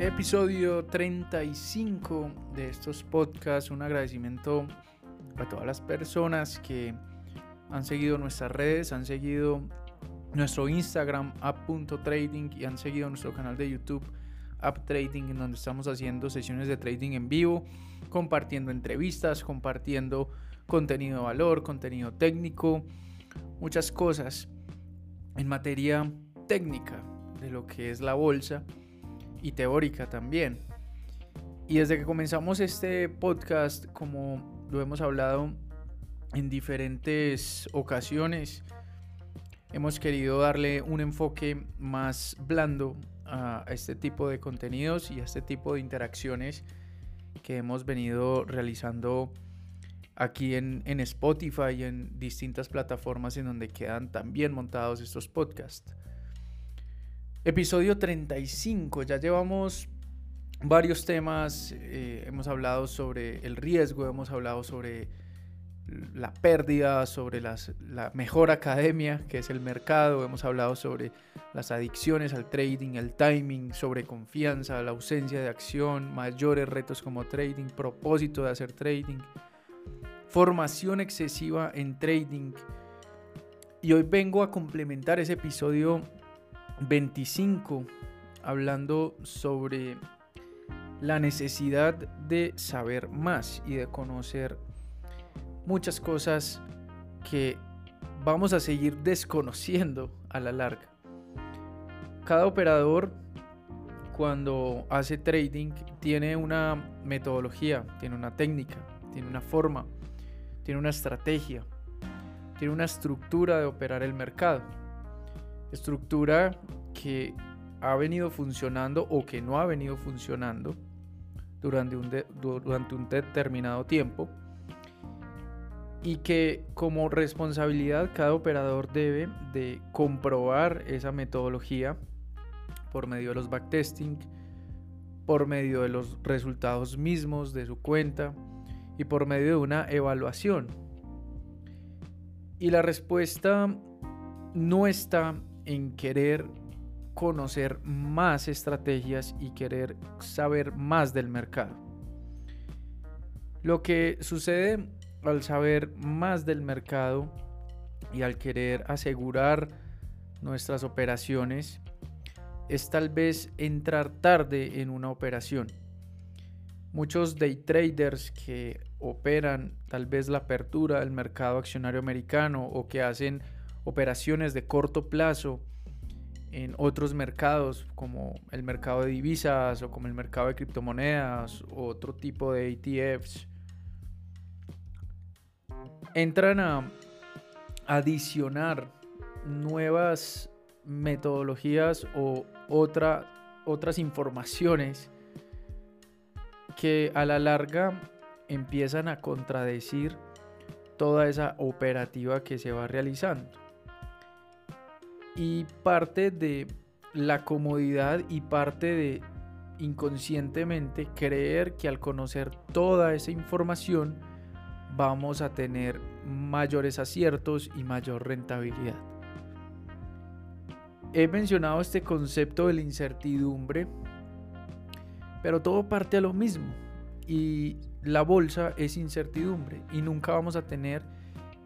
Episodio 35 de estos podcasts. Un agradecimiento a todas las personas que han seguido nuestras redes, han seguido nuestro Instagram app.trading y han seguido nuestro canal de YouTube App Trading en donde estamos haciendo sesiones de trading en vivo, compartiendo entrevistas, compartiendo contenido de valor, contenido técnico, muchas cosas en materia técnica de lo que es la bolsa y teórica también. Y desde que comenzamos este podcast, como lo hemos hablado en diferentes ocasiones, hemos querido darle un enfoque más blando a este tipo de contenidos y a este tipo de interacciones que hemos venido realizando aquí en, Spotify y en distintas plataformas en donde quedan también montados estos podcasts. Episodio 35, ya llevamos varios temas, eh, hemos hablado sobre el riesgo, hemos hablado sobre la pérdida, sobre las, la mejor academia que es el mercado, hemos hablado sobre las adicciones al trading, el timing, sobre confianza, la ausencia de acción, mayores retos como trading, propósito de hacer trading, formación excesiva en trading. Y hoy vengo a complementar ese episodio 25 hablando sobre la necesidad de saber más y de conocer muchas cosas que vamos a seguir desconociendo a la larga. Cada operador cuando hace trading tiene una metodología, tiene una técnica, tiene una forma, tiene una estrategia, tiene una estructura de operar el mercado. Estructura que ha venido funcionando o que no ha venido funcionando durante un, durante un determinado tiempo y que como responsabilidad cada operador debe de comprobar esa metodología por medio de los backtesting, por medio de los resultados mismos de su cuenta y por medio de una evaluación. Y la respuesta no está en querer conocer más estrategias y querer saber más del mercado. Lo que sucede al saber más del mercado y al querer asegurar nuestras operaciones es tal vez entrar tarde en una operación. Muchos day traders que operan tal vez la apertura del mercado accionario americano o que hacen operaciones de corto plazo en otros mercados como el mercado de divisas o como el mercado de criptomonedas o otro tipo de ETFs entran a adicionar nuevas metodologías o otra, otras informaciones que a la larga empiezan a contradecir toda esa operativa que se va realizando y parte de la comodidad y parte de inconscientemente creer que al conocer toda esa información vamos a tener mayores aciertos y mayor rentabilidad. He mencionado este concepto de la incertidumbre, pero todo parte a lo mismo y la bolsa es incertidumbre y nunca vamos a tener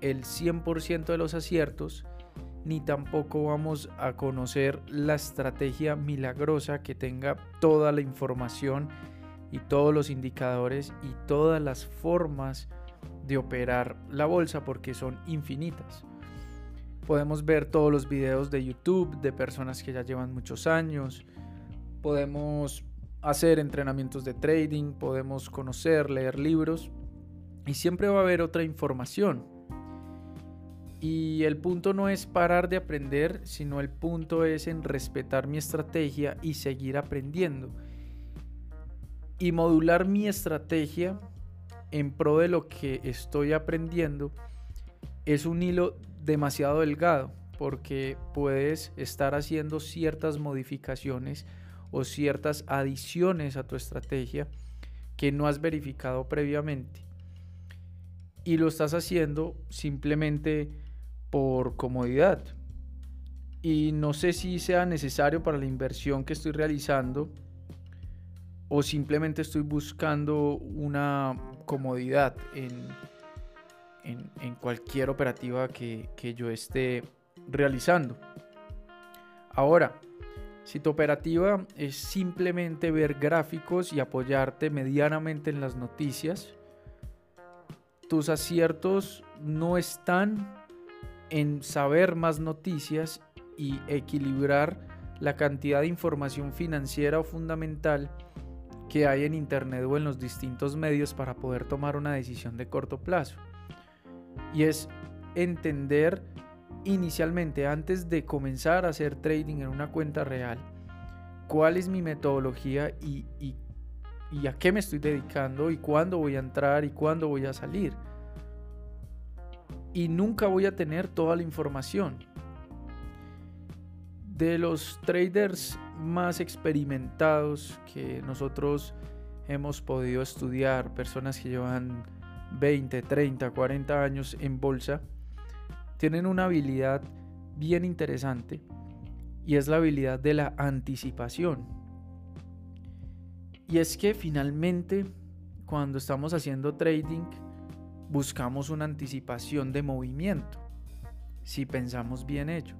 el 100% de los aciertos ni tampoco vamos a conocer la estrategia milagrosa que tenga toda la información y todos los indicadores y todas las formas de operar la bolsa porque son infinitas. Podemos ver todos los videos de YouTube de personas que ya llevan muchos años. Podemos hacer entrenamientos de trading, podemos conocer, leer libros y siempre va a haber otra información y el punto no es parar de aprender, sino el punto es en respetar mi estrategia y seguir aprendiendo. Y modular mi estrategia en pro de lo que estoy aprendiendo es un hilo demasiado delgado porque puedes estar haciendo ciertas modificaciones o ciertas adiciones a tu estrategia que no has verificado previamente. Y lo estás haciendo simplemente por comodidad. Y no sé si sea necesario para la inversión que estoy realizando, o simplemente estoy buscando una comodidad en, en, cualquier operativa que, que yo esté realizando. Ahora, si tu operativa es simplemente ver gráficos y apoyarte medianamente en las noticias, tus aciertos no están en saber más noticias y equilibrar la cantidad de información financiera o fundamental que hay en Internet o en los distintos medios para poder tomar una decisión de corto plazo. Y es entender inicialmente, antes de comenzar a hacer trading en una cuenta real, cuál es mi metodología y, y, y a qué me estoy dedicando y cuándo voy a entrar y cuándo voy a salir. Y nunca voy a tener toda la información. De los traders más experimentados que nosotros hemos podido estudiar, personas que llevan 20, 30, 40 años en bolsa, tienen una habilidad bien interesante y es la habilidad de la anticipación. Y es que finalmente cuando estamos haciendo trading buscamos una anticipación de movimiento, si pensamos bien ello.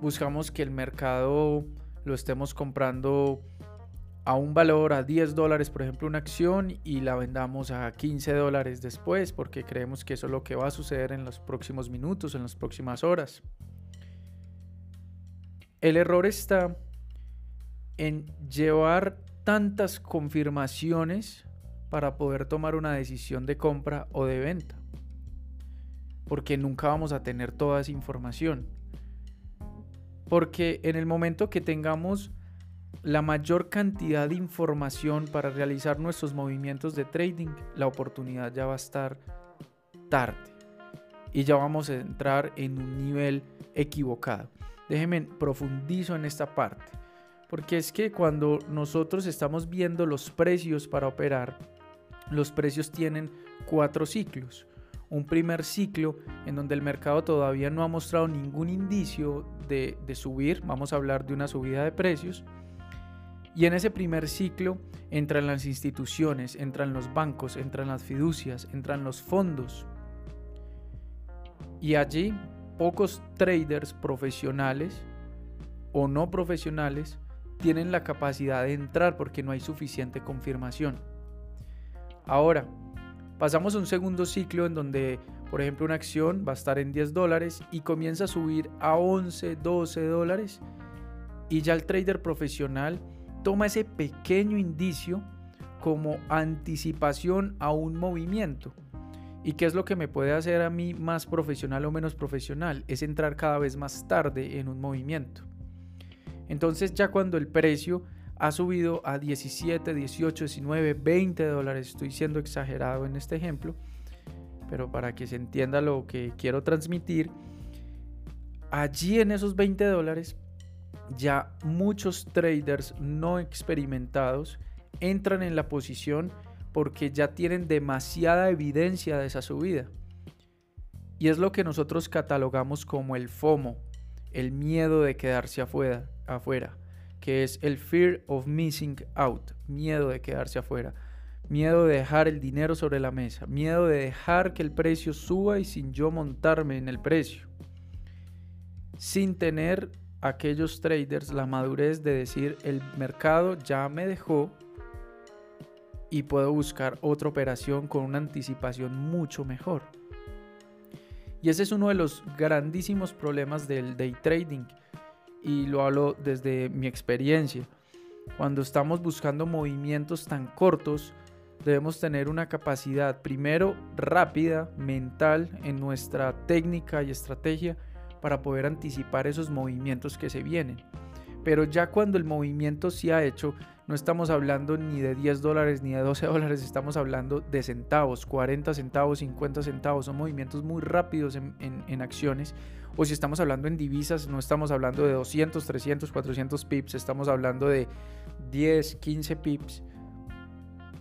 Buscamos que el mercado lo estemos comprando a un valor a 10 dólares, por ejemplo, una acción y la vendamos a 15 dólares después porque creemos que eso es lo que va a suceder en los próximos minutos, en las próximas horas. El error está en llevar tantas confirmaciones para poder tomar una decisión de compra o de venta. Porque nunca vamos a tener toda esa información. Porque en el momento que tengamos la mayor cantidad de información para realizar nuestros movimientos de trading, la oportunidad ya va a estar tarde y ya vamos a entrar en un nivel equivocado. Déjenme profundizo en esta parte, porque es que cuando nosotros estamos viendo los precios para operar, los precios tienen cuatro ciclos. Un primer ciclo en donde el mercado todavía no ha mostrado ningún indicio de, de subir, vamos a hablar de una subida de precios y en ese primer ciclo entran las instituciones, entran los bancos, entran las fiducias, entran los fondos. Y allí pocos traders profesionales o no profesionales tienen la capacidad de entrar porque no hay suficiente confirmación. Ahora, pasamos a un segundo ciclo en donde, por ejemplo, una acción va a estar en 10 dólares y comienza a subir a 11, 12 dólares y ya el trader profesional toma ese pequeño indicio como anticipación a un movimiento. ¿Y qué es lo que me puede hacer a mí más profesional o menos profesional? Es entrar cada vez más tarde en un movimiento. Entonces ya cuando el precio ha subido a 17, 18, 19, 20 dólares, estoy siendo exagerado en este ejemplo, pero para que se entienda lo que quiero transmitir, allí en esos 20 dólares ya muchos traders no experimentados entran en la posición porque ya tienen demasiada evidencia de esa subida. Y es lo que nosotros catalogamos como el FOMO, el miedo de quedarse afuera, afuera, que es el fear of missing out, miedo de quedarse afuera, miedo de dejar el dinero sobre la mesa, miedo de dejar que el precio suba y sin yo montarme en el precio, sin tener aquellos traders la madurez de decir el mercado ya me dejó y puedo buscar otra operación con una anticipación mucho mejor. Y ese es uno de los grandísimos problemas del day trading y lo hablo desde mi experiencia. Cuando estamos buscando movimientos tan cortos, debemos tener una capacidad primero rápida, mental en nuestra técnica y estrategia para poder anticipar esos movimientos que se vienen. Pero ya cuando el movimiento se ha hecho, no estamos hablando ni de 10 dólares ni de 12 dólares, estamos hablando de centavos, 40 centavos, 50 centavos. Son movimientos muy rápidos en, en acciones. O si estamos hablando en divisas, no estamos hablando de 200, 300, 400 pips, estamos hablando de 10, 15 pips.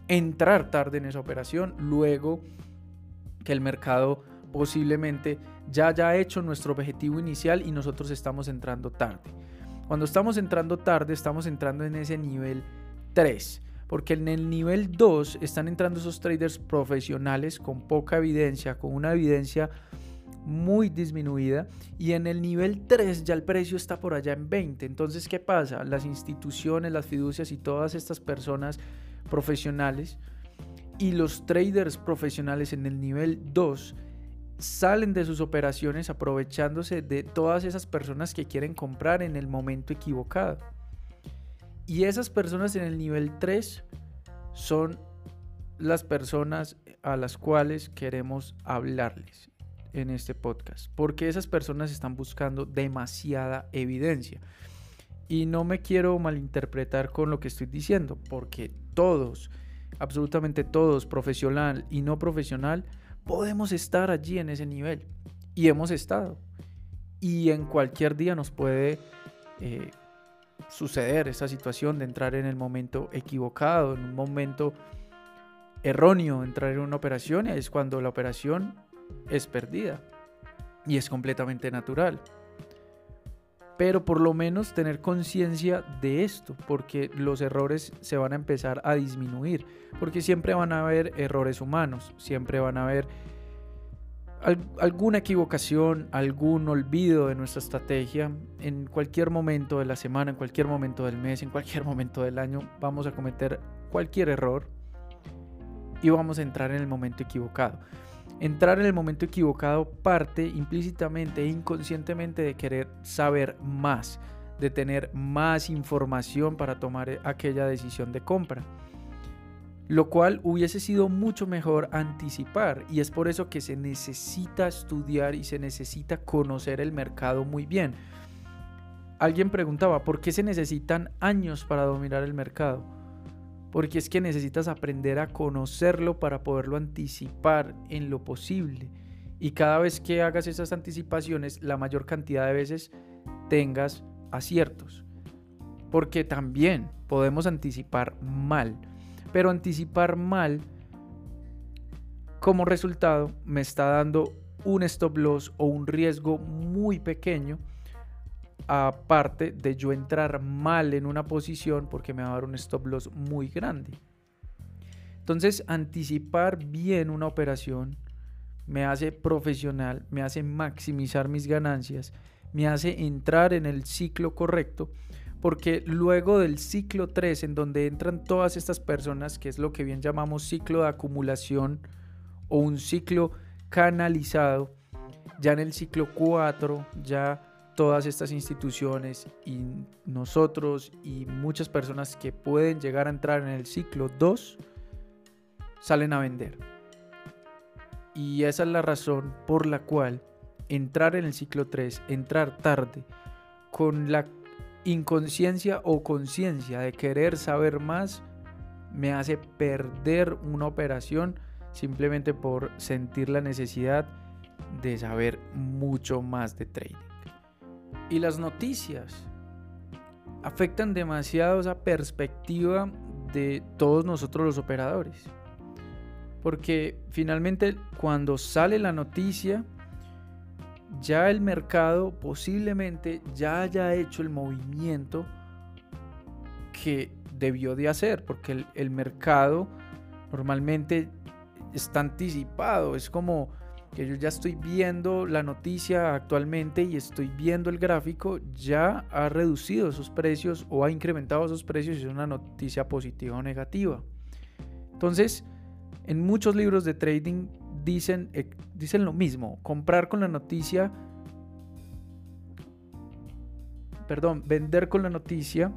Entrar tarde en esa operación, luego que el mercado posiblemente ya haya hecho nuestro objetivo inicial y nosotros estamos entrando tarde. Cuando estamos entrando tarde, estamos entrando en ese nivel 3. Porque en el nivel 2 están entrando esos traders profesionales con poca evidencia, con una evidencia muy disminuida y en el nivel 3 ya el precio está por allá en 20. Entonces, ¿qué pasa? Las instituciones, las fiducias y todas estas personas profesionales y los traders profesionales en el nivel 2 salen de sus operaciones aprovechándose de todas esas personas que quieren comprar en el momento equivocado. Y esas personas en el nivel 3 son las personas a las cuales queremos hablarles en este podcast, porque esas personas están buscando demasiada evidencia. Y no me quiero malinterpretar con lo que estoy diciendo, porque todos, absolutamente todos, profesional y no profesional, podemos estar allí en ese nivel. Y hemos estado. Y en cualquier día nos puede eh, suceder esa situación de entrar en el momento equivocado, en un momento erróneo, entrar en una operación y es cuando la operación es perdida. Y es completamente natural. Pero por lo menos tener conciencia de esto, porque los errores se van a empezar a disminuir, porque siempre van a haber errores humanos, siempre van a haber alguna equivocación, algún olvido de nuestra estrategia, en cualquier momento de la semana, en cualquier momento del mes, en cualquier momento del año, vamos a cometer cualquier error y vamos a entrar en el momento equivocado. Entrar en el momento equivocado parte implícitamente e inconscientemente de querer saber más, de tener más información para tomar aquella decisión de compra. Lo cual hubiese sido mucho mejor anticipar y es por eso que se necesita estudiar y se necesita conocer el mercado muy bien. Alguien preguntaba, ¿por qué se necesitan años para dominar el mercado? Porque es que necesitas aprender a conocerlo para poderlo anticipar en lo posible. Y cada vez que hagas esas anticipaciones, la mayor cantidad de veces tengas aciertos. Porque también podemos anticipar mal. Pero anticipar mal como resultado me está dando un stop loss o un riesgo muy pequeño aparte de yo entrar mal en una posición porque me va a dar un stop loss muy grande. Entonces, anticipar bien una operación me hace profesional, me hace maximizar mis ganancias, me hace entrar en el ciclo correcto, porque luego del ciclo 3, en donde entran todas estas personas, que es lo que bien llamamos ciclo de acumulación o un ciclo canalizado, ya en el ciclo 4, ya todas estas instituciones y nosotros y muchas personas que pueden llegar a entrar en el ciclo 2 salen a vender. Y esa es la razón por la cual entrar en el ciclo 3, entrar tarde, con la inconsciencia o conciencia de querer saber más, me hace perder una operación simplemente por sentir la necesidad de saber mucho más de trading. Y las noticias afectan demasiado esa perspectiva de todos nosotros los operadores. Porque finalmente cuando sale la noticia, ya el mercado posiblemente ya haya hecho el movimiento que debió de hacer, porque el, el mercado normalmente está anticipado, es como que yo ya estoy viendo la noticia actualmente y estoy viendo el gráfico, ya ha reducido esos precios o ha incrementado esos precios y es una noticia positiva o negativa. Entonces, en muchos libros de trading dicen, eh, dicen lo mismo, comprar con la noticia, perdón, vender con la noticia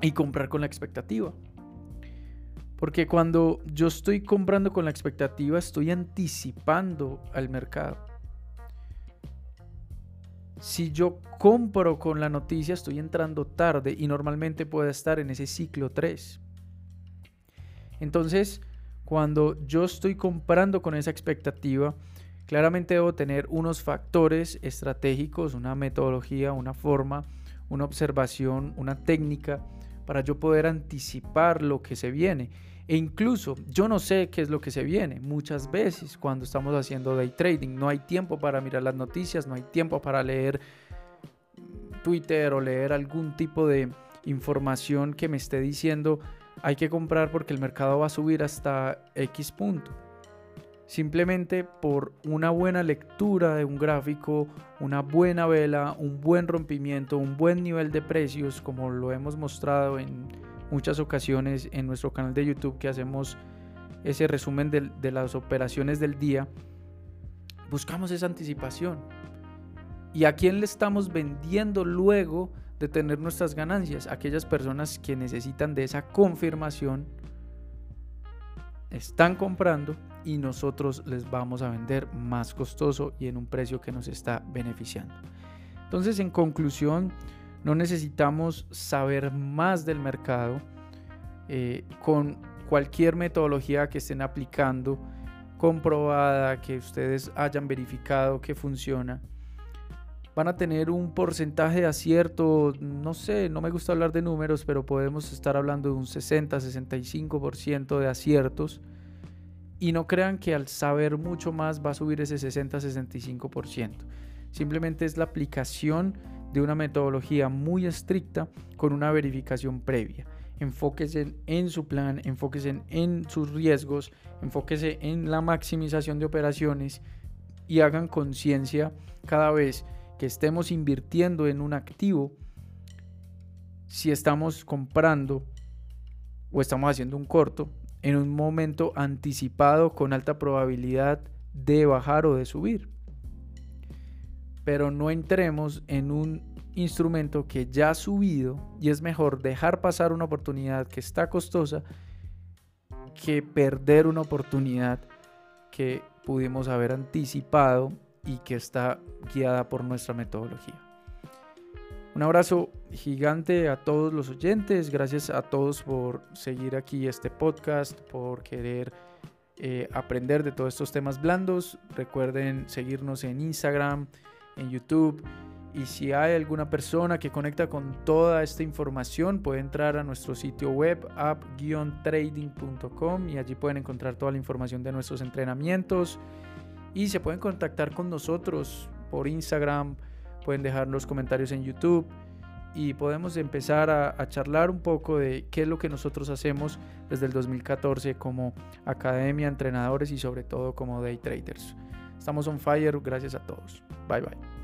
y comprar con la expectativa. Porque cuando yo estoy comprando con la expectativa, estoy anticipando al mercado. Si yo compro con la noticia, estoy entrando tarde y normalmente puedo estar en ese ciclo 3. Entonces, cuando yo estoy comprando con esa expectativa, claramente debo tener unos factores estratégicos, una metodología, una forma, una observación, una técnica para yo poder anticipar lo que se viene. E incluso yo no sé qué es lo que se viene. Muchas veces cuando estamos haciendo day trading no hay tiempo para mirar las noticias, no hay tiempo para leer Twitter o leer algún tipo de información que me esté diciendo hay que comprar porque el mercado va a subir hasta X punto. Simplemente por una buena lectura de un gráfico, una buena vela, un buen rompimiento, un buen nivel de precios, como lo hemos mostrado en muchas ocasiones en nuestro canal de YouTube que hacemos ese resumen de, las operaciones del día, buscamos esa anticipación. ¿Y a quién le estamos vendiendo luego de tener nuestras ganancias? Aquellas personas que necesitan de esa confirmación están comprando y nosotros les vamos a vender más costoso y en un precio que nos está beneficiando. Entonces, en conclusión, no necesitamos saber más del mercado eh, con cualquier metodología que estén aplicando, comprobada, que ustedes hayan verificado que funciona. Van a tener un porcentaje de acierto, no sé, no me gusta hablar de números, pero podemos estar hablando de un 60-65% de aciertos. Y no crean que al saber mucho más va a subir ese 60-65%. Simplemente es la aplicación de una metodología muy estricta con una verificación previa. Enfóquese en su plan, enfóquese en sus riesgos, enfóquese en la maximización de operaciones y hagan conciencia cada vez que estemos invirtiendo en un activo, si estamos comprando o estamos haciendo un corto en un momento anticipado con alta probabilidad de bajar o de subir. Pero no entremos en un instrumento que ya ha subido y es mejor dejar pasar una oportunidad que está costosa que perder una oportunidad que pudimos haber anticipado y que está guiada por nuestra metodología. Un abrazo gigante a todos los oyentes, gracias a todos por seguir aquí este podcast, por querer eh, aprender de todos estos temas blandos. Recuerden seguirnos en Instagram, en YouTube. Y si hay alguna persona que conecta con toda esta información, puede entrar a nuestro sitio web app-trading.com y allí pueden encontrar toda la información de nuestros entrenamientos. Y se pueden contactar con nosotros por Instagram, pueden dejar los comentarios en YouTube y podemos empezar a, charlar un poco de qué es lo que nosotros hacemos desde el 2014 como academia, entrenadores y sobre todo como day traders. Estamos on fire, gracias a todos. Bye bye.